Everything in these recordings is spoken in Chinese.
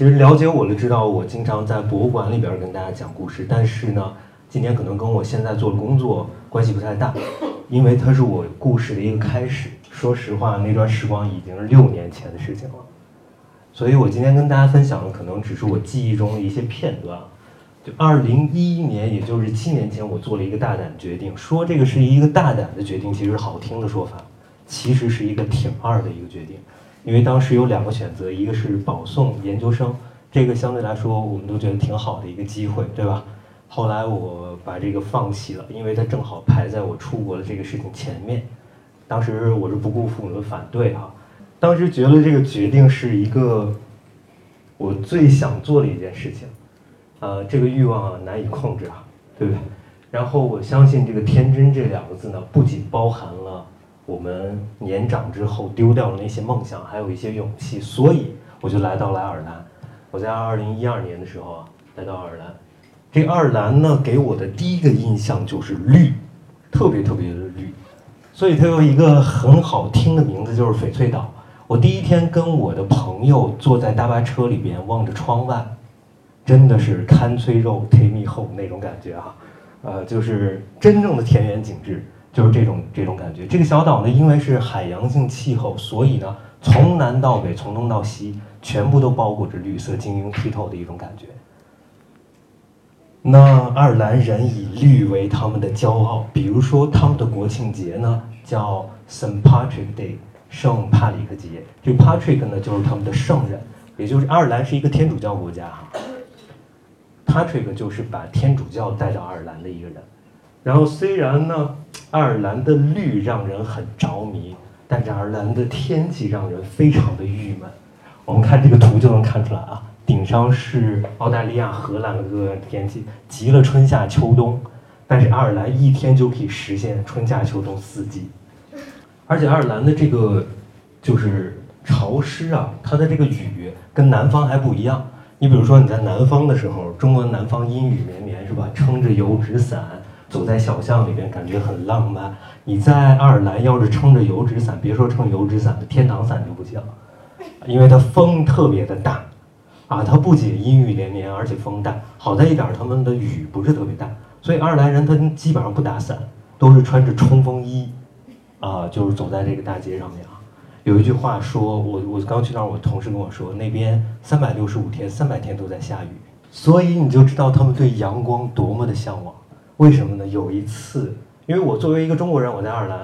其实了解我的知道，我经常在博物馆里边跟大家讲故事，但是呢，今天可能跟我现在做的工作关系不太大，因为它是我故事的一个开始。说实话，那段时光已经是六年前的事情了，所以我今天跟大家分享的可能只是我记忆中的一些片段。就二零一一年，也就是七年前，我做了一个大胆的决定。说这个是一个大胆的决定，其实好听的说法，其实是一个挺二的一个决定。因为当时有两个选择，一个是保送研究生，这个相对来说我们都觉得挺好的一个机会，对吧？后来我把这个放弃了，因为它正好排在我出国的这个事情前面。当时我是不顾父母的反对哈，当时觉得这个决定是一个我最想做的一件事情，呃，这个欲望啊难以控制啊，对不对？然后我相信这个天真这两个字呢，不仅包含了我们年长之后丢掉了那些梦想，还有一些勇气，所以我就来到了爱尔兰。我在二零一二年的时候啊，来到爱尔兰，这爱尔兰呢给我的第一个印象就是绿，特别特别的绿。所以它有一个很好听的名字，就是翡翠岛。我第一天跟我的朋友坐在大巴车里边，望着窗外，真的是看翠肉 take me home 那种感觉啊，呃，就是真正的田园景致，就是这种这种感觉。这个小岛呢，因为是海洋性气候，所以呢，从南到北，从东到西，全部都包裹着绿色，晶莹剔透的一种感觉。那爱尔兰人以绿为他们的骄傲，比如说他们的国庆节呢。叫 Saint Patrick Day，圣帕里克节。这 Patrick 呢，就是他们的圣人，也就是爱尔兰是一个天主教国家哈。Patrick 就是把天主教带到爱尔兰的一个人。然后虽然呢，爱尔兰的绿让人很着迷，但是爱尔兰的天气让人非常的郁闷。我们看这个图就能看出来啊，顶上是澳大利亚、荷兰的个天气，集了春夏秋冬，但是爱尔兰一天就可以实现春夏秋冬四季。而且爱尔兰的这个就是潮湿啊，它的这个雨跟南方还不一样。你比如说你在南方的时候，中国南方阴雨绵绵是吧？撑着油纸伞走在小巷里边，感觉很浪漫。你在爱尔兰要是撑着油纸伞，别说撑油纸伞了，天堂伞就不行，因为它风特别的大啊。它不仅阴雨连绵，而且风大。好在一点，他们的雨不是特别大，所以爱尔兰人他基本上不打伞，都是穿着冲锋衣。啊，就是走在这个大街上面啊，有一句话说，我我刚去那儿，我同事跟我说，那边三百六十五天，三百天都在下雨，所以你就知道他们对阳光多么的向往。为什么呢？有一次，因为我作为一个中国人，我在爱尔兰，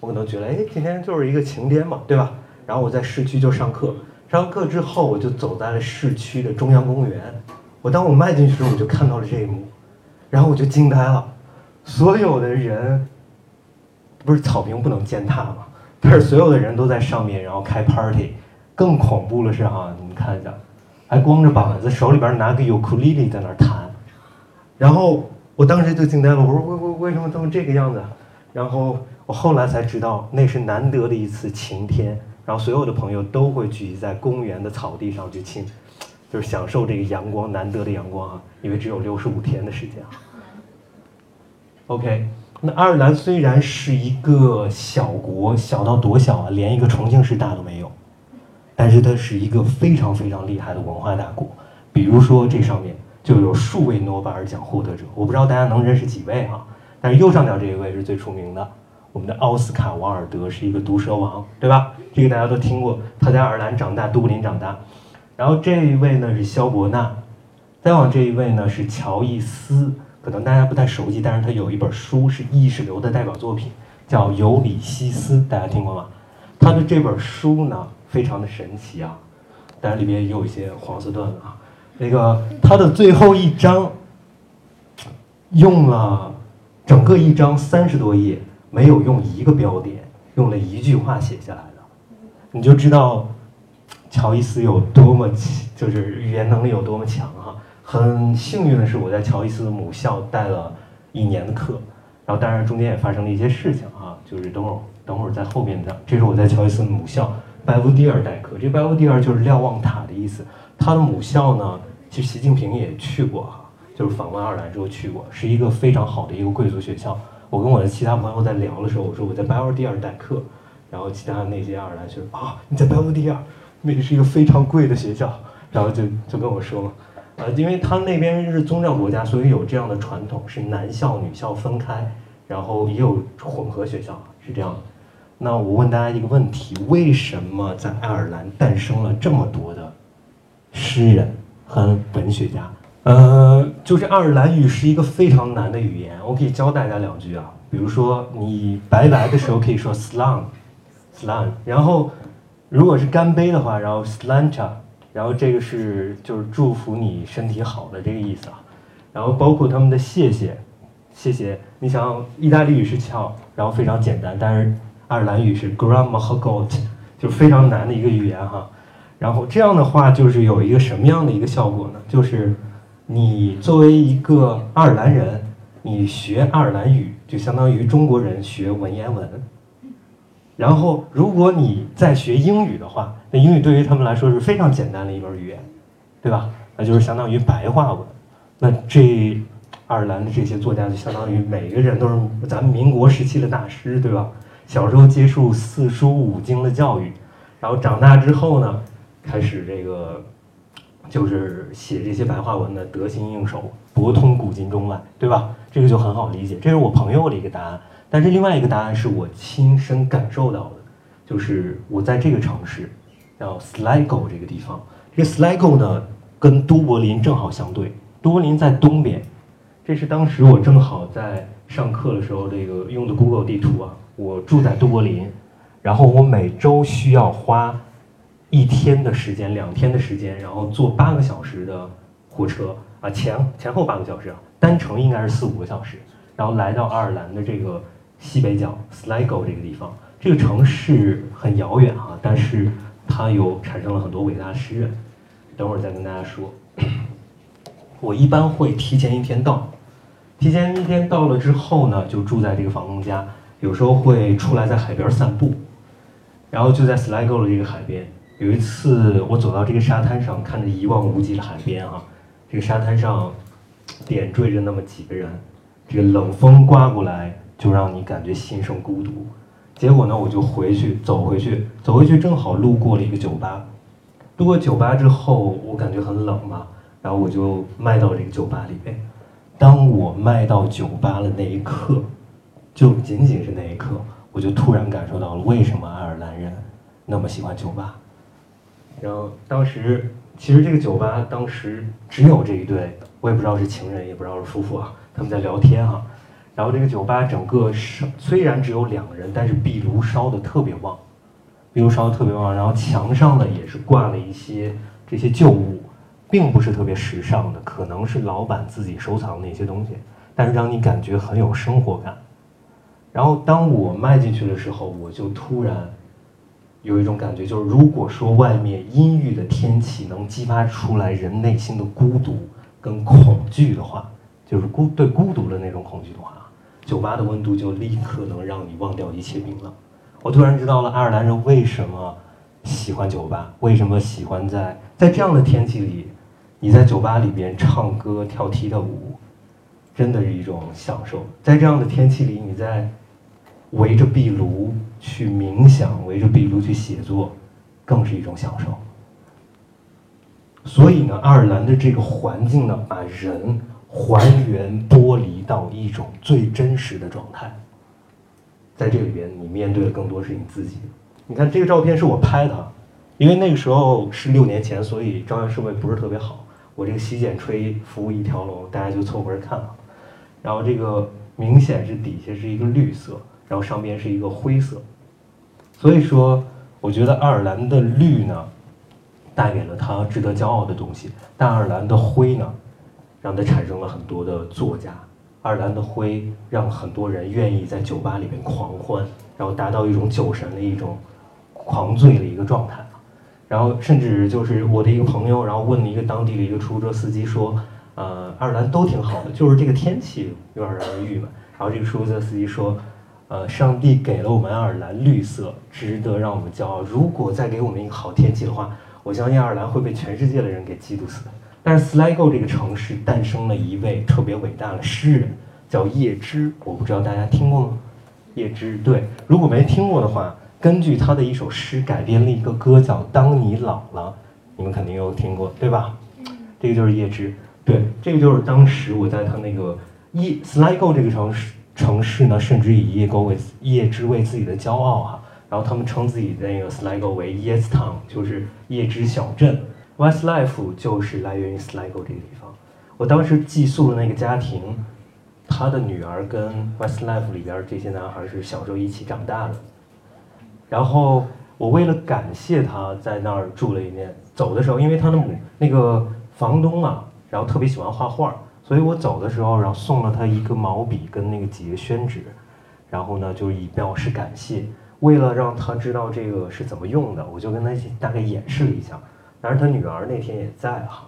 我可能觉得，哎，今天就是一个晴天嘛，对吧？然后我在市区就上课，上完课之后，我就走在了市区的中央公园。我当我迈进去的时候，我就看到了这一幕，然后我就惊呆了，所有的人。不是草坪不能践踏吗？但是所有的人都在上面，然后开 party。更恐怖的是哈，你们看一下，还光着膀子，手里边拿个尤克里里在那儿弹。然后我当时就惊呆了，我说为为为什么他们这个样子？然后我后来才知道，那是难得的一次晴天，然后所有的朋友都会聚集在公园的草地上去亲，就是享受这个阳光难得的阳光啊，因为只有六十五天的时间啊。OK。那爱尔兰虽然是一个小国，小到多小啊，连一个重庆市大都没有，但是它是一个非常非常厉害的文化大国。比如说这上面就有数位诺贝尔奖获得者，我不知道大家能认识几位哈，但是右上角这一位是最出名的，我们的奥斯卡·王尔德是一个毒蛇王，对吧？这个大家都听过，他在爱尔兰长大，都柏林长大。然后这一位呢是肖伯纳，再往这一位呢是乔伊斯。可能大家不太熟悉，但是他有一本书是意识流的代表作品，叫《尤里西斯》，大家听过吗？他的这本书呢，非常的神奇啊，当然里边也有一些黄色段子啊。那个他的最后一章，用了整个一章三十多页，没有用一个标点，用了一句话写下来的，你就知道乔伊斯有多么，就是语言能力有多么强哈。很幸运的是，我在乔伊斯的母校带了一年的课，然后当然中间也发生了一些事情啊，就是等会儿等会儿在后面讲。这是我在乔伊斯的母校拜乌第尔代课，这拜乌第尔就是瞭望塔的意思。他的母校呢，其实习近平也去过哈，就是访问爱尔兰之后去过，是一个非常好的一个贵族学校。我跟我的其他朋友在聊的时候，我说我在拜乌第尔代课，然后其他那些爱尔兰学生啊，你在拜乌第尔，那是一个非常贵的学校。然后就就跟我说嘛，呃，因为他那边是宗教国家，所以有这样的传统，是男校女校分开，然后也有混合学校，是这样的。那我问大家一个问题：为什么在爱尔兰诞生了这么多的诗人和文学家？呃，就是爱尔兰语是一个非常难的语言，我可以教大家两句啊。比如说，你拜拜的时候可以说 slan，slan，然后如果是干杯的话，然后 slanta，然后这个是就是祝福你身体好的这个意思啊。然后包括他们的谢谢，谢谢。你想，意大利语是翘，然后非常简单，但是爱尔兰语是 grandma 和 got，就非常难的一个语言哈。然后这样的话，就是有一个什么样的一个效果呢？就是你作为一个爱尔兰人，你学爱尔兰语就相当于中国人学文言文。然后，如果你在学英语的话，那英语对于他们来说是非常简单的一门语言，对吧？那就是相当于白话文。那这爱尔兰的这些作家就相当于每个人都是咱们民国时期的大师，对吧？小时候接受四书五经的教育，然后长大之后呢，开始这个。就是写这些白话文的得心应手，博通古今中外，对吧？这个就很好理解。这是我朋友的一个答案，但是另外一个答案是我亲身感受到的，就是我在这个城市，叫 Sligo 这个地方。这个 Sligo 呢，跟都柏林正好相对，都柏林在东边。这是当时我正好在上课的时候，这个用的 Google 地图啊。我住在都柏林，然后我每周需要花。一天的时间，两天的时间，然后坐八个小时的火车啊，前前后八个小时啊，单程应该是四五个小时，然后来到爱尔兰的这个西北角 Sligo 这个地方，这个城市很遥远哈，但是它有产生了很多伟大的诗人，等会儿再跟大家说。我一般会提前一天到，提前一天到了之后呢，就住在这个房东家，有时候会出来在海边散步，然后就在 Sligo 的这个海边。有一次，我走到这个沙滩上，看着一望无际的海边啊，这个沙滩上点缀着那么几个人，这个冷风刮过来，就让你感觉心生孤独。结果呢，我就回去走回去，走回去正好路过了一个酒吧。路过酒吧之后，我感觉很冷嘛，然后我就迈到这个酒吧里边。当我迈到酒吧的那一刻，就仅仅是那一刻，我就突然感受到了为什么爱尔兰人那么喜欢酒吧。然后当时，其实这个酒吧当时只有这一对，我也不知道是情人，也不知道是夫妇啊，他们在聊天哈。然后这个酒吧整个烧，虽然只有两个人，但是壁炉烧的特别旺，壁炉烧的特别旺。然后墙上呢也是挂了一些这些旧物，并不是特别时尚的，可能是老板自己收藏的一些东西，但是让你感觉很有生活感。然后当我迈进去的时候，我就突然。有一种感觉，就是如果说外面阴郁的天气能激发出来人内心的孤独跟恐惧的话，就是孤对孤独的那种恐惧的话，酒吧的温度就立刻能让你忘掉一切冰冷。我突然知道了爱尔兰人为什么喜欢酒吧，为什么喜欢在在这样的天气里，你在酒吧里边唱歌跳踢踏舞，真的是一种享受。在这样的天气里，你在。围着壁炉去冥想，围着壁炉去写作，更是一种享受。所以呢，爱尔兰的这个环境呢，把人还原剥离到一种最真实的状态。在这里边，你面对的更多是你自己。你看这个照片是我拍的，因为那个时候是六年前，所以照相设备不是特别好。我这个洗剪吹服务一条龙，大家就凑合着看啊。然后这个明显是底下是一个绿色。然后上边是一个灰色，所以说，我觉得爱尔兰的绿呢，带给了他值得骄傲的东西；但爱尔兰的灰呢，让他产生了很多的作家。爱尔兰的灰让很多人愿意在酒吧里面狂欢，然后达到一种酒神的一种狂醉的一个状态。然后甚至就是我的一个朋友，然后问了一个当地的一个出租车司机说：“呃，爱尔兰都挺好的，就是这个天气有点让人郁闷。”然后这个出租车司机说。呃，上帝给了我们爱尔兰绿色，值得让我们骄傲。如果再给我们一个好天气的话，我相信爱尔兰会被全世界的人给嫉妒死的。但是，Sligo 这个城市诞生了一位特别伟大的诗人，叫叶芝。我不知道大家听过吗？叶芝，对，如果没听过的话，根据他的一首诗改编了一个歌，叫《当你老了，你们肯定有听过，对吧？这个就是叶芝，对，这个就是当时我在他那个叶 Sligo 这个城市城市呢，甚至以叶沟为叶芝为自己的骄傲哈。然后他们称自己的那个 Sligo 为 Yes Town，就是叶芝小镇。Westlife 就是来源于 Sligo 这个地方。我当时寄宿的那个家庭，他的女儿跟 Westlife 里边这些男孩是小时候一起长大的。然后我为了感谢他在那儿住了一年，走的时候，因为他的母那个房东啊，然后特别喜欢画画，所以我走的时候，然后送了他一个毛笔跟那个几个宣纸，然后呢，就以表示感谢。为了让他知道这个是怎么用的，我就跟他大概演示了一下。当然，他女儿那天也在哈，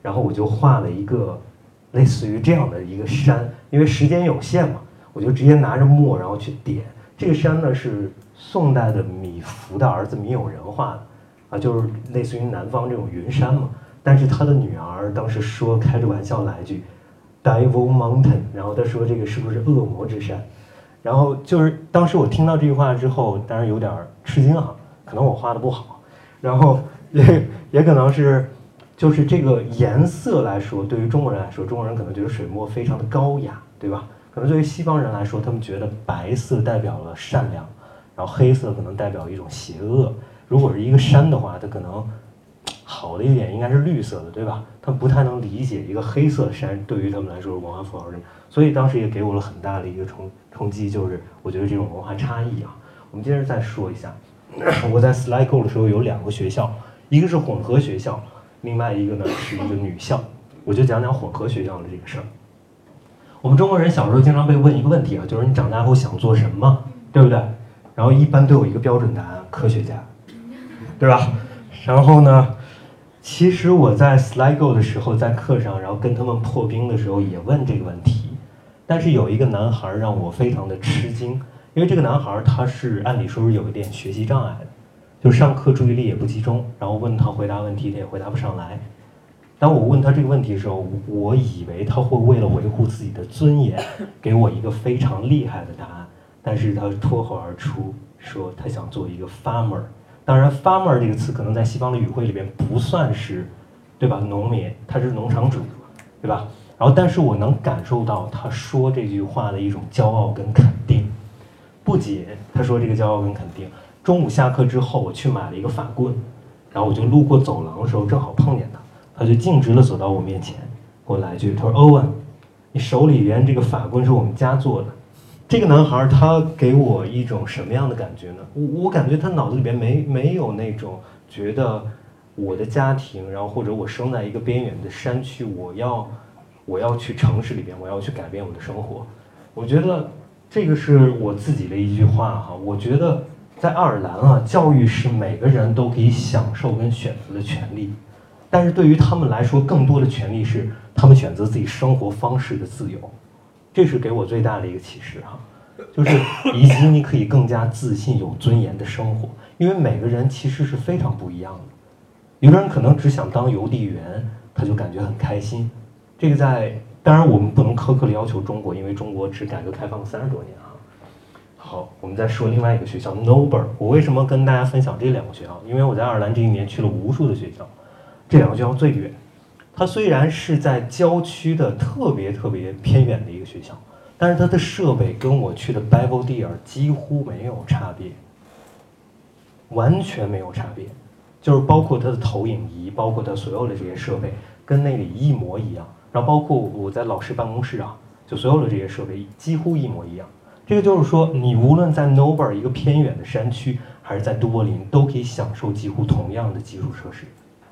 然后我就画了一个类似于这样的一个山，因为时间有限嘛，我就直接拿着墨然后去点。这个山呢是宋代的米芾的儿子米友仁画的，啊，就是类似于南方这种云山嘛。但是他的女儿当时说开着玩笑来一句，Devil Mountain，然后他说这个是不是恶魔之山？然后就是当时我听到这句话之后，当然有点吃惊啊，可能我画的不好，然后也也可能是，就是这个颜色来说，对于中国人来说，中国人可能觉得水墨非常的高雅，对吧？可能对于西方人来说，他们觉得白色代表了善良，然后黑色可能代表一种邪恶。如果是一个山的话，它可能好的一点应该是绿色的，对吧？他们不太能理解一个黑色山对于他们来说是文化符号什么，所以当时也给我了很大的一个冲。冲击就是我觉得这种文化差异啊，我们接着再说一下。我在 Sligo 的时候有两个学校，一个是混合学校，另外一个呢是一个女校。我就讲讲混合学校的这个事儿。我们中国人小时候经常被问一个问题啊，就是你长大后想做什么，对不对？然后一般都有一个标准答案，科学家，对吧？然后呢，其实我在 Sligo 的时候，在课上，然后跟他们破冰的时候也问这个问题。但是有一个男孩让我非常的吃惊，因为这个男孩他是按理说是有一点学习障碍的，就上课注意力也不集中，然后问他回答问题他也回答不上来。当我问他这个问题的时候，我以为他会为了维护自己的尊严，给我一个非常厉害的答案，但是他脱口而出说他想做一个 farmer。当然，farmer 这个词可能在西方的语汇里边不算是，对吧？农民，他是农场主，对吧？然后，但是我能感受到他说这句话的一种骄傲跟肯定。不仅他说这个骄傲跟肯定，中午下课之后，我去买了一个法棍，然后我就路过走廊的时候，正好碰见他，他就径直的走到我面前，给我来一句，他说：“欧文，你手里边这个法棍是我们家做的。”这个男孩他给我一种什么样的感觉呢？我我感觉他脑子里边没没有那种觉得我的家庭，然后或者我生在一个边远的山区，我要。我要去城市里边，我要去改变我的生活。我觉得这个是我自己的一句话哈。我觉得在爱尔兰啊，教育是每个人都可以享受跟选择的权利，但是对于他们来说，更多的权利是他们选择自己生活方式的自由。这是给我最大的一个启示哈，就是以及你可以更加自信、有尊严的生活。因为每个人其实是非常不一样的。有的人可能只想当邮递员，他就感觉很开心。这个在当然我们不能苛刻的要求中国，因为中国只改革开放三十多年啊。好，我们再说另外一个学校 Noble。我为什么跟大家分享这两个学校？因为我在爱尔兰这一年去了无数的学校，这两个学校最远。它虽然是在郊区的特别特别偏远的一个学校，但是它的设备跟我去的 Belvedere 几乎没有差别，完全没有差别，就是包括它的投影仪，包括它所有的这些设备，跟那里一模一样。然后包括我在老师办公室啊，就所有的这些设备几乎一模一样。这个就是说，你无论在 Noble 一个偏远的山区，还是在都柏林，都可以享受几乎同样的基础设施。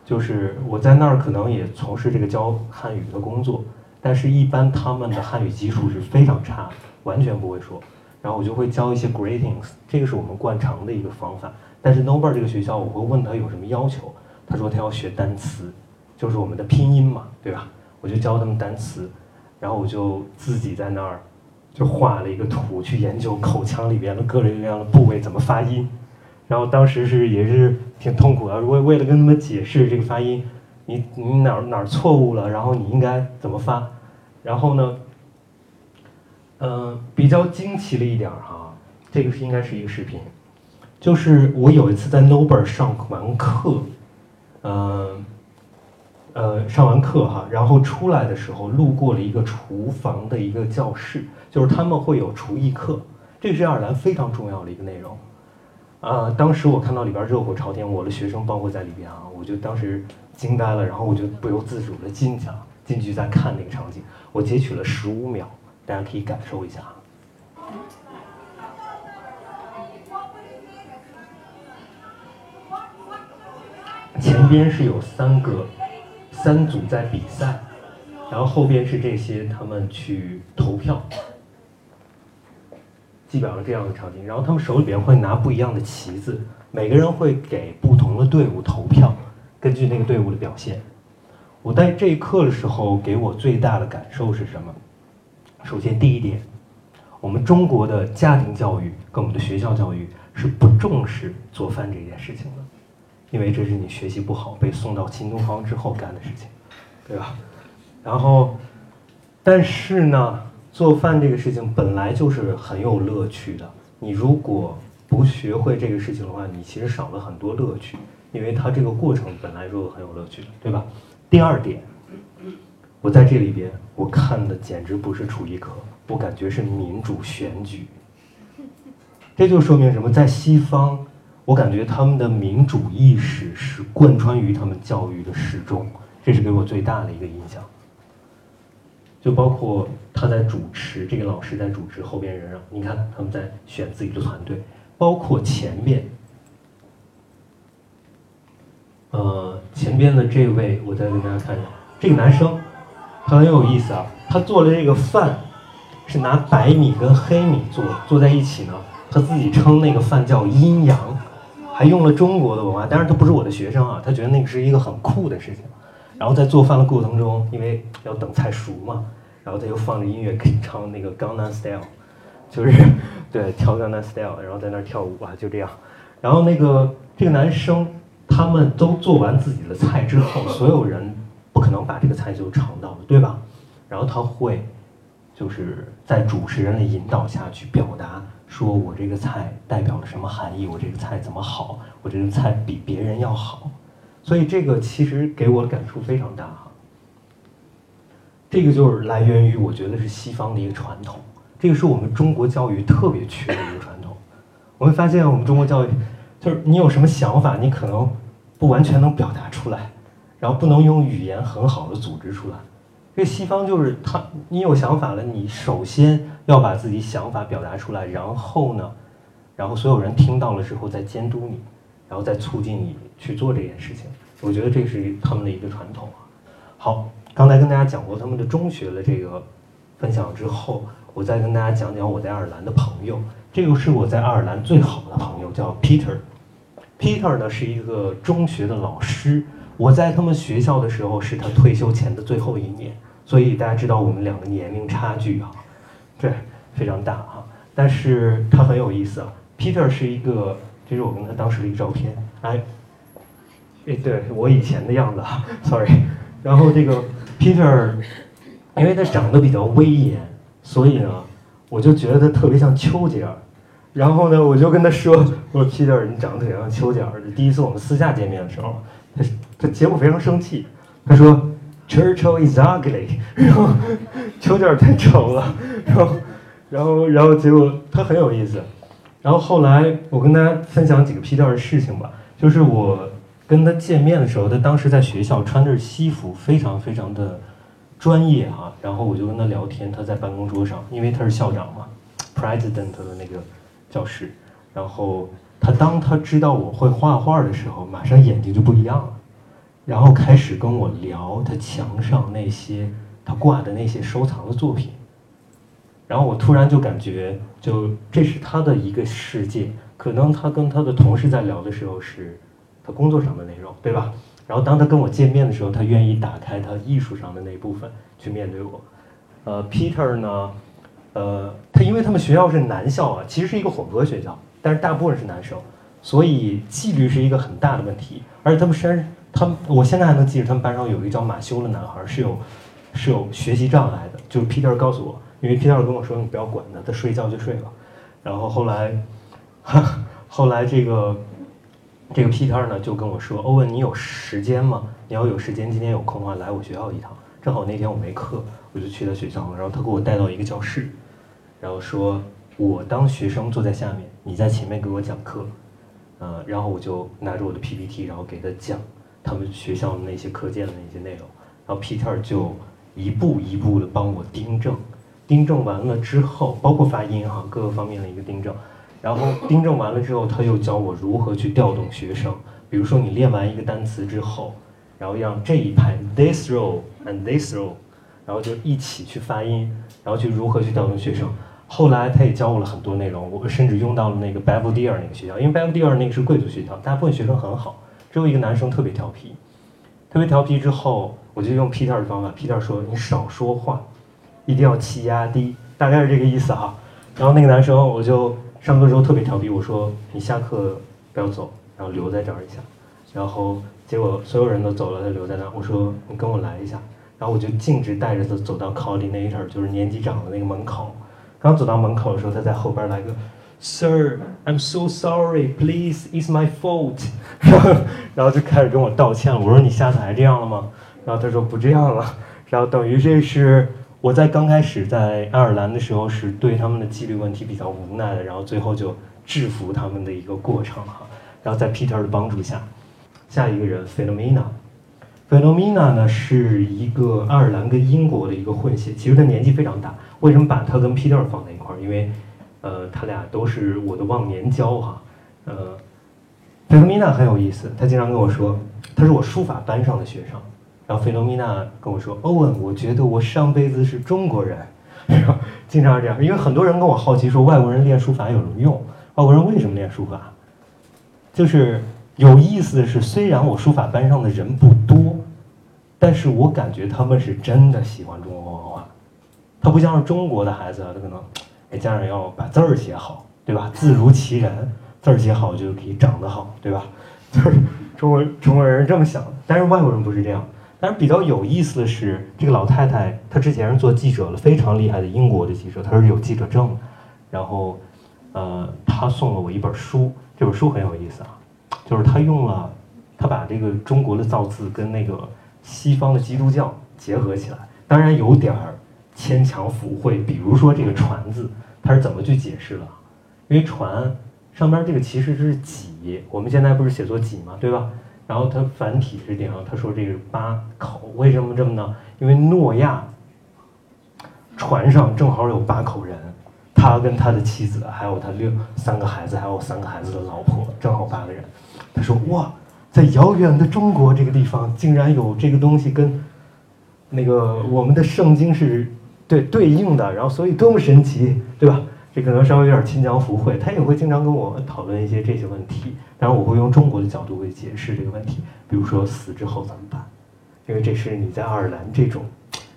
就是我在那儿可能也从事这个教汉语的工作，但是一般他们的汉语基础是非常差，完全不会说。然后我就会教一些 greetings，这个是我们惯常的一个方法。但是 Noble 这个学校，我会问他有什么要求，他说他要学单词，就是我们的拼音嘛，对吧？我就教他们单词，然后我就自己在那儿就画了一个图，去研究口腔里边的各种各样的部位怎么发音。然后当时是也是挺痛苦的，为为了跟他们解释这个发音，你你哪儿哪儿错误了，然后你应该怎么发。然后呢，嗯，比较惊奇了一点哈，这个是应该是一个视频，就是我有一次在 Nobu 上完课。嗯，呃，上完课哈，然后出来的时候路过了一个厨房的一个教室，就是他们会有厨艺课，这是爱尔兰非常重要的一个内容。啊，当时我看到里边热火朝天，我的学生包括在里边啊，我就当时惊呆了，然后我就不由自主的进去了，进去在看那个场景，我截取了十五秒，大家可以感受一下。前边是有三个三组在比赛，然后后边是这些他们去投票，基本上这样的场景。然后他们手里边会拿不一样的旗子，每个人会给不同的队伍投票，根据那个队伍的表现。我在这一课的时候，给我最大的感受是什么？首先第一点，我们中国的家庭教育跟我们的学校教育是不重视做饭这件事情的。因为这是你学习不好被送到新东方之后干的事情，对吧？然后，但是呢，做饭这个事情本来就是很有乐趣的。你如果不学会这个事情的话，你其实少了很多乐趣，因为它这个过程本来就很有乐趣的，对吧？第二点，我在这里边我看的简直不是厨艺课，我感觉是民主选举。这就说明什么？在西方。我感觉他们的民主意识是贯穿于他们教育的始终，这是给我最大的一个印象。就包括他在主持，这个老师在主持，后边人啊，你看他们在选自己的团队，包括前面，呃，前边的这位，我再给大家看一下，这个男生，他很有意思啊，他做的这个饭是拿白米跟黑米做做在一起呢，他自己称那个饭叫阴阳。还用了中国的文化，当然他不是我的学生啊，他觉得那个是一个很酷的事情。然后在做饭的过程中，因为要等菜熟嘛，然后他又放着音乐，给你唱那个《江南 Style》，就是对跳《江南 Style》，然后在那儿跳舞啊，就这样。然后那个这个男生，他们都做完自己的菜之后，所有人不可能把这个菜就尝到了，对吧？然后他会就是在主持人的引导下去表达。说我这个菜代表了什么含义？我这个菜怎么好？我这个菜比别人要好，所以这个其实给我的感触非常大。这个就是来源于我觉得是西方的一个传统，这个是我们中国教育特别缺的一个传统。我会发现我们中国教育就是你有什么想法，你可能不完全能表达出来，然后不能用语言很好的组织出来。这西方就是他，你有想法了，你首先要把自己想法表达出来，然后呢，然后所有人听到了之后再监督你，然后再促进你去做这件事情。我觉得这是他们的一个传统啊。好，刚才跟大家讲过他们的中学的这个分享之后，我再跟大家讲讲我在爱尔兰的朋友。这个是我在爱尔兰最好的朋友，叫 Peter。Peter 呢是一个中学的老师，我在他们学校的时候是他退休前的最后一年。所以大家知道我们两个年龄差距啊，对，非常大啊。但是他很有意思啊。Peter 是一个，这是我跟他当时的一个照片。哎，哎，对我以前的样子啊，sorry。然后这个 Peter，因为他长得比较威严，所以呢，我就觉得他特别像丘吉尔。然后呢，我就跟他说：“我说 Peter，你长得特别像丘吉尔。”第一次我们私下见面的时候，他他结果非常生气，他说。Churchill is ugly，然后丘吉尔太丑了，然后，然后，然后结果他很有意思，然后后来我跟大家分享几个 Peter 的事情吧，就是我跟他见面的时候，他当时在学校穿着西服，非常非常的专业啊，然后我就跟他聊天，他在办公桌上，因为他是校长嘛，President 的那个教室，然后他当他知道我会画画的时候，马上眼睛就不一样了。然后开始跟我聊他墙上那些他挂的那些收藏的作品，然后我突然就感觉，就这是他的一个世界。可能他跟他的同事在聊的时候是他工作上的内容，对吧？然后当他跟我见面的时候，他愿意打开他艺术上的那部分去面对我。呃，Peter 呢，呃，他因为他们学校是男校啊，其实是一个混合学校，但是大部分是男生，所以纪律是一个很大的问题，而且他们山。他们，我现在还能记得他们班上有一个叫马修的男孩，是有，是有学习障碍的。就是 Peter 告诉我，因为 Peter 跟我说，你不要管他，他睡觉就睡了。然后后来，后来这个，这个 Peter 呢就跟我说：“欧文，你有时间吗？你要有时间，今天有空的话来我学校一趟。正好那天我没课，我就去他学校了。然后他给我带到一个教室，然后说我当学生坐在下面，你在前面给我讲课。呃，然后我就拿着我的 PPT，然后给他讲他们学校的那些课件的那些内容。然后 Peter 就一步一步的帮我订正，订正完了之后，包括发音哈，各个方面的一个订正。”然后订正完了之后，他又教我如何去调动学生。比如说，你练完一个单词之后，然后让这一排 this row and this row，然后就一起去发音，然后去如何去调动学生。后来他也教我了很多内容，我甚至用到了那个 Belvedere 那个学校，因为 Belvedere 那个是贵族学校，大部分学生很好，只有一个男生特别调皮。特别调皮之后，我就用 Peter 的方法，Peter 说你少说话，一定要气压低，大概是这个意思哈。然后那个男生我就。上课时候特别调皮，我说你下课不要走，然后留在这儿一下，然后结果所有人都走了，他留在那儿。我说你跟我来一下，然后我就径直带着他走到 coordinator，就是年级长的那个门口。刚走到门口的时候，他在后边来个 Sir，I'm so sorry，please，it's my fault。然后然后就开始跟我道歉了。我说你下次还这样了吗？然后他说不这样了。然后等于这是。我在刚开始在爱尔兰的时候，是对他们的纪律问题比较无奈的，然后最后就制服他们的一个过程哈。然后在 Peter 的帮助下，下一个人 Philomena，Philomena 呢是一个爱尔兰跟英国的一个混血，其实他年纪非常大。为什么把他跟 Peter 放在一块儿？因为，呃，他俩都是我的忘年交哈。呃，Philomena 很有意思，他经常跟我说，他是我书法班上的学生。然后菲洛米娜跟我说：“欧文，我觉得我上辈子是中国人。”经常这样，因为很多人跟我好奇说，外国人练书法有什么用？外国人为什么练书法？就是有意思的是，虽然我书法班上的人不多，但是我感觉他们是真的喜欢中国文化。他不像是中国的孩子，他可能哎家长要把字儿写好，对吧？字如其人，字儿写好就可以长得好，对吧？就是中国中国人是这么想的，但是外国人不是这样。但是比较有意思的是，这个老太太她之前是做记者的，非常厉害的英国的记者，她是有记者证。然后，呃，她送了我一本书，这本书很有意思啊，就是她用了，她把这个中国的造字跟那个西方的基督教结合起来，当然有点儿牵强附会。比如说这个“船”字，它是怎么去解释的？因为“船”上边这个其实是“己”，我们现在不是写作“己”嘛，对吧？然后他繁体是点上，他说这个八口，为什么这么呢？因为诺亚船上正好有八口人，他跟他的妻子，还有他六三个孩子，还有三个孩子的老婆，正好八个人。他说哇，在遥远的中国这个地方，竟然有这个东西跟那个我们的圣经是对对应的，然后所以多么神奇，对吧？这可能稍微有点牵强附会，他也会经常跟我讨论一些这些问题。当然，我会用中国的角度会解释这个问题，比如说死之后怎么办？因为这是你在爱尔兰这种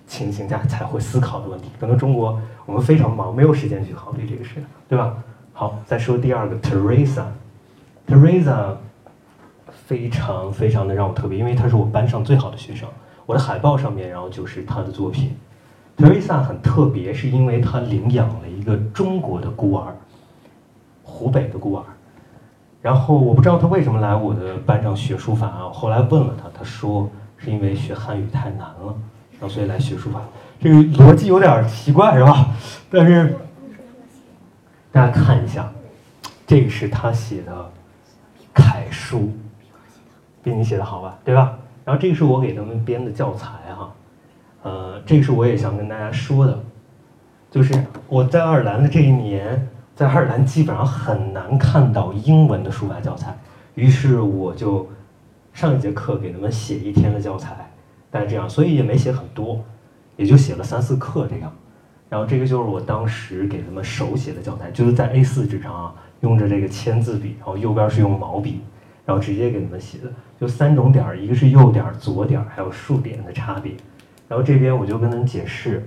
情形下才会思考的问题。可能中国我们非常忙，没有时间去考虑这个事，对吧？好，再说第二个，Teresa，Teresa 非常非常的让我特别，因为她是我班上最好的学生。我的海报上面，然后就是她的作品。Teresa 很特别，是因为她领养了一个中国的孤儿，湖北的孤儿。然后我不知道他为什么来我的班上学书法啊。后来问了他，他说是因为学汉语太难了，然后所以来学书法。这个逻辑有点奇怪，是吧？但是大家看一下，这个是他写的楷书，比你写的好吧？对吧？然后这个是我给他们编的教材哈。呃，这个是我也想跟大家说的，就是我在爱尔兰的这一年，在爱尔兰基本上很难看到英文的书法教材，于是我就上一节课给他们写一天的教材，大概这样，所以也没写很多，也就写了三四课这样。然后这个就是我当时给他们手写的教材，就是在 A4 纸上啊，用着这个签字笔，然后右边是用毛笔，然后直接给他们写的，就三种点，一个是右点、左点，还有竖点的差别。然后这边我就跟他们解释，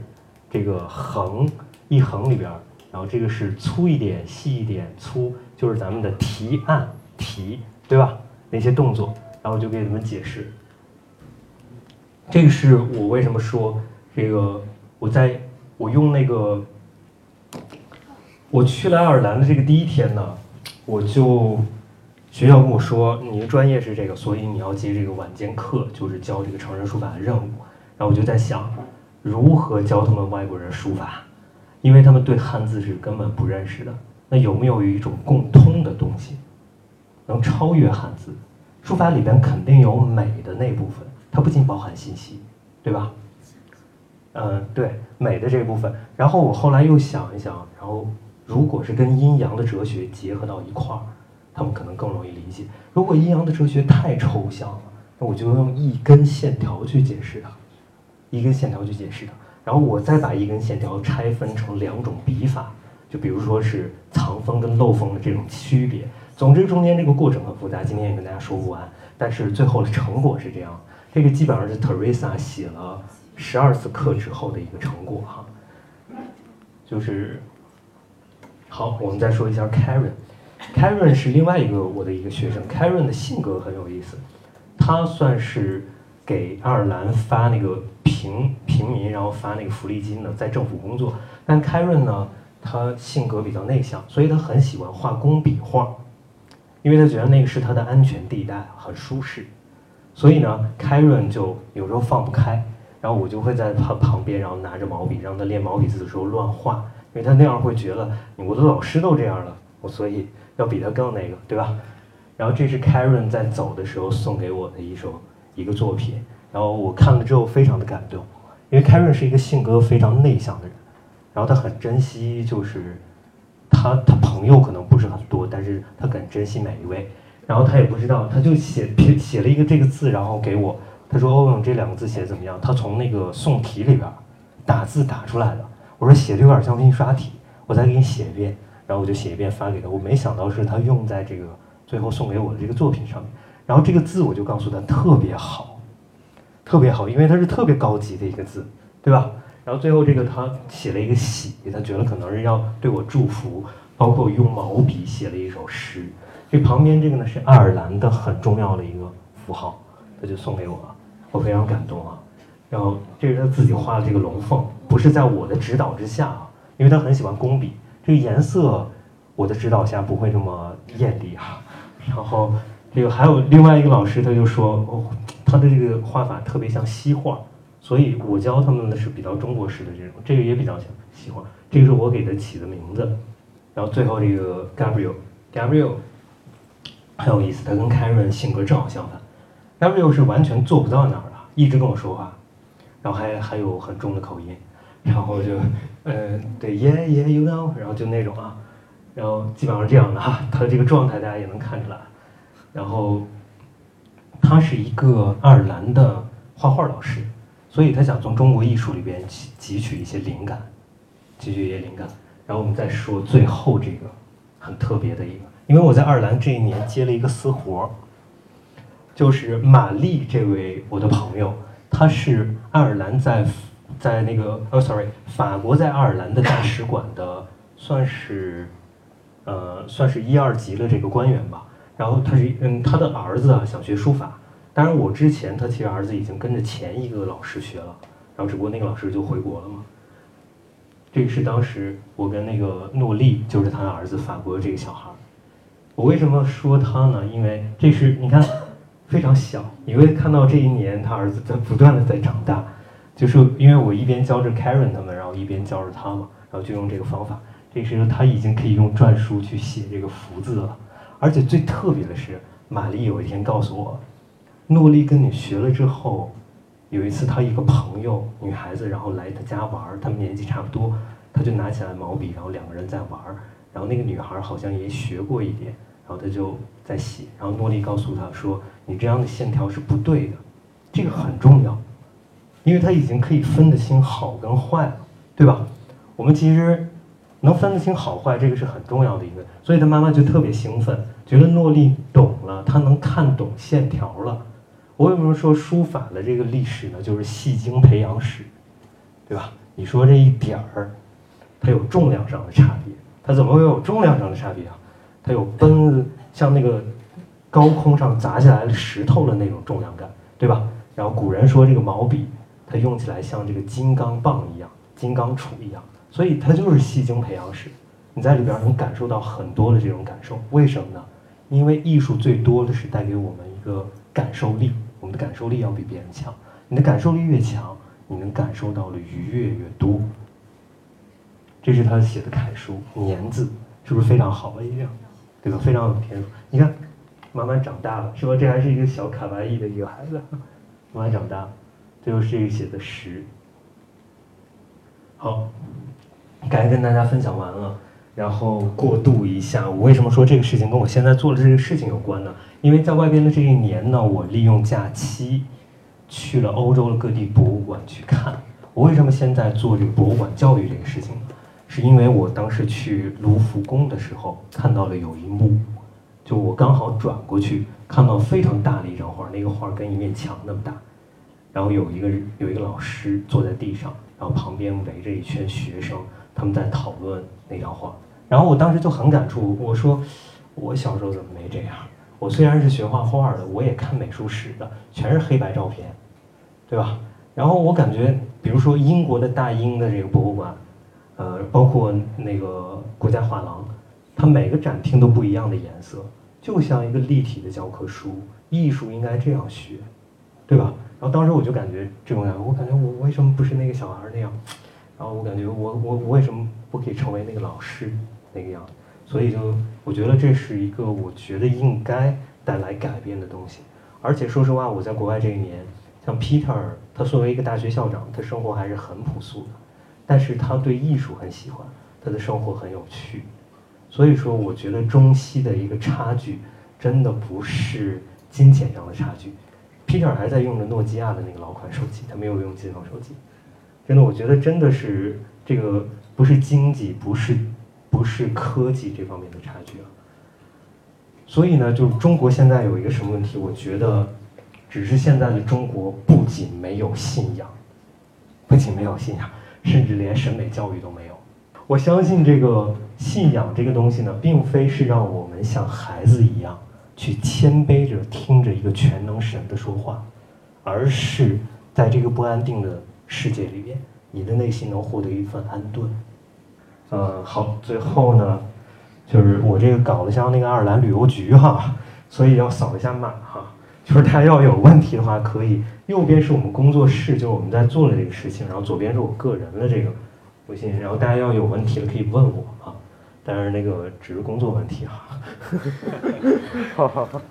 这个横一横里边，然后这个是粗一点、细一点、粗，就是咱们的提按提，对吧？那些动作，然后就给他们解释。这个是我为什么说这个，我在我用那个，我去了爱尔兰的这个第一天呢，我就学校跟我说，你的专业是这个，所以你要接这个晚间课，就是教这个成人书法的任务。然后我就在想，如何教他们外国人书法？因为他们对汉字是根本不认识的。那有没有一种共通的东西，能超越汉字？书法里边肯定有美的那部分，它不仅包含信息，对吧？嗯，对，美的这部分。然后我后来又想一想，然后如果是跟阴阳的哲学结合到一块儿。他们可能更容易理解。如果阴阳的哲学太抽象了，那我就用一根线条去解释它，一根线条去解释的。然后我再把一根线条拆分成两种笔法，就比如说是藏锋跟漏锋的这种区别。总之，中间这个过程很复杂，今天也跟大家说不完。但是最后的成果是这样，这个基本上是 Teresa 写了十二次课之后的一个成果哈。就是好，我们再说一下 Karen。Karen 是另外一个我的一个学生，Karen 的性格很有意思，他算是给爱尔兰发那个平平民，然后发那个福利金的，在政府工作。但凯润呢，他性格比较内向，所以他很喜欢画工笔画，因为他觉得那个是他的安全地带，很舒适。所以呢凯润就有时候放不开，然后我就会在他旁边，然后拿着毛笔，让他练毛笔字的时候乱画，因为他那样会觉得我的老师都这样了，我所以。要比他更那个，对吧？然后这是凯润在走的时候送给我的一首一个作品，然后我看了之后非常的感动，因为 Karen 是一个性格非常内向的人，然后他很珍惜，就是他他朋友可能不是很多，但是他很珍惜每一位，然后他也不知道，他就写 写了一个这个字，然后给我，他说欧永这两个字写的怎么样？他从那个宋体里边打字打出来的，我说写的有点像印刷体，我再给你写一遍。然后我就写一遍发给他，我没想到是他用在这个最后送给我的这个作品上面。然后这个字我就告诉他特别好，特别好，因为它是特别高级的一个字，对吧？然后最后这个他写了一个喜，他觉得可能是要对我祝福，包括用毛笔写了一首诗。这旁边这个呢是爱尔兰的很重要的一个符号，他就送给我了，我非常感动啊。然后这是他自己画的这个龙凤，不是在我的指导之下啊，因为他很喜欢工笔。这个颜色，我的指导下不会这么艳丽哈。然后这个还有另外一个老师，他就说哦，他的这个画法特别像西画，所以我教他们的是比较中国式的这种，这个也比较像西画。这个是我给他起的名字。然后最后这个 Gabriel，Gabriel 很有意思，他跟 Karen 性格正好相反。Gabriel 是完全做不到那儿的，一直跟我说话，然后还还有很重的口音。然后就，呃，对，yeah yeah，you know，然后就那种啊，然后基本上是这样的哈，他的这个状态大家也能看出来。然后，他是一个爱尔兰的画画老师，所以他想从中国艺术里边汲汲取一些灵感，汲取一些灵感。然后我们再说最后这个很特别的一个，因为我在爱尔兰这一年接了一个私活儿，就是玛丽这位我的朋友，他是爱尔兰在。在那个哦，sorry，法国在爱尔兰的大使馆的算是，呃，算是一二级的这个官员吧。然后他是，嗯，他的儿子啊想学书法。当然我之前他其实儿子已经跟着前一个老师学了，然后只不过那个老师就回国了嘛。这个是当时我跟那个诺丽，就是他的儿子，法国这个小孩。我为什么说他呢？因为这是你看非常小，你会看到这一年他儿子在不断的在长大。就是因为我一边教着 Karen 他们，然后一边教着他嘛，然后就用这个方法。这时候他已经可以用篆书去写这个福字了。而且最特别的是，玛丽有一天告诉我，诺丽跟你学了之后，有一次她一个朋友女孩子，然后来她家玩儿，他们年纪差不多，她就拿起来毛笔，然后两个人在玩，然后那个女孩好像也学过一点，然后她就在写，然后诺丽告诉她说：“你这样的线条是不对的，这个很重要。”因为她已经可以分得清好跟坏了，对吧？我们其实能分得清好坏，这个是很重要的一个。所以他妈妈就特别兴奋，觉得诺丽懂了，他能看懂线条了。我为什么说书法的这个历史呢？就是戏精培养史，对吧？你说这一点儿，它有重量上的差别，它怎么会有重量上的差别啊？它有奔像那个高空上砸下来的石头的那种重量感，对吧？然后古人说这个毛笔。它用起来像这个金刚棒一样，金刚杵一样，所以它就是戏精培养史。你在里边能感受到很多的这种感受，为什么呢？因为艺术最多的是带给我们一个感受力，我们的感受力要比别人强。你的感受力越强，你能感受到的愉悦越多。这是他写的楷书“年”字，是不是非常好的一样？对吧？非常有天赋。你看，慢慢长大了，是吧？这还是一个小卡哇伊的一个孩子，慢慢长大。最后是一个写的“十”。好，该跟大家分享完了。然后过渡一下，我为什么说这个事情跟我现在做的这个事情有关呢？因为在外边的这一年呢，我利用假期去了欧洲的各地博物馆去看。我为什么现在做这个博物馆教育这个事情呢？是因为我当时去卢浮宫的时候看到了有一幕，就我刚好转过去看到非常大的一张画，那个画跟一面墙那么大，然后有一个有一个老师坐在地上，然后旁边围着一圈学生。他们在讨论那张画，然后我当时就很感触，我说我小时候怎么没这样？我虽然是学画画的，我也看美术史的，全是黑白照片，对吧？然后我感觉，比如说英国的大英的这个博物馆，呃，包括那个国家画廊，它每个展厅都不一样的颜色，就像一个立体的教科书。艺术应该这样学，对吧？然后当时我就感觉这种感觉，我感觉我为什么不是那个小孩那样？然后我感觉我我我为什么不可以成为那个老师那个样子？所以就我觉得这是一个我觉得应该带来改变的东西。而且说实话，我在国外这一年，像 Peter，他作为一个大学校长，他生活还是很朴素的，但是他对艺术很喜欢，他的生活很有趣。所以说，我觉得中西的一个差距，真的不是金钱上的差距。Peter 还在用着诺基亚的那个老款手机，他没有用智能手机。真的，我觉得真的是这个不是经济，不是不是科技这方面的差距啊。所以呢，就是中国现在有一个什么问题？我觉得，只是现在的中国不仅没有信仰，不仅没有信仰，甚至连审美教育都没有。我相信这个信仰这个东西呢，并非是让我们像孩子一样去谦卑着听着一个全能神的说话，而是在这个不安定的。世界里边，你的内心能获得一份安顿。嗯，好，最后呢，就是我这个搞得像那个爱尔兰旅游局哈，所以要扫一下码哈。就是大家要有问题的话，可以右边是我们工作室，就是我们在做的这个事情，然后左边是我个人的这个微信，然后大家要有问题了可以问我啊，但是那个只是工作问题哈。好 好好。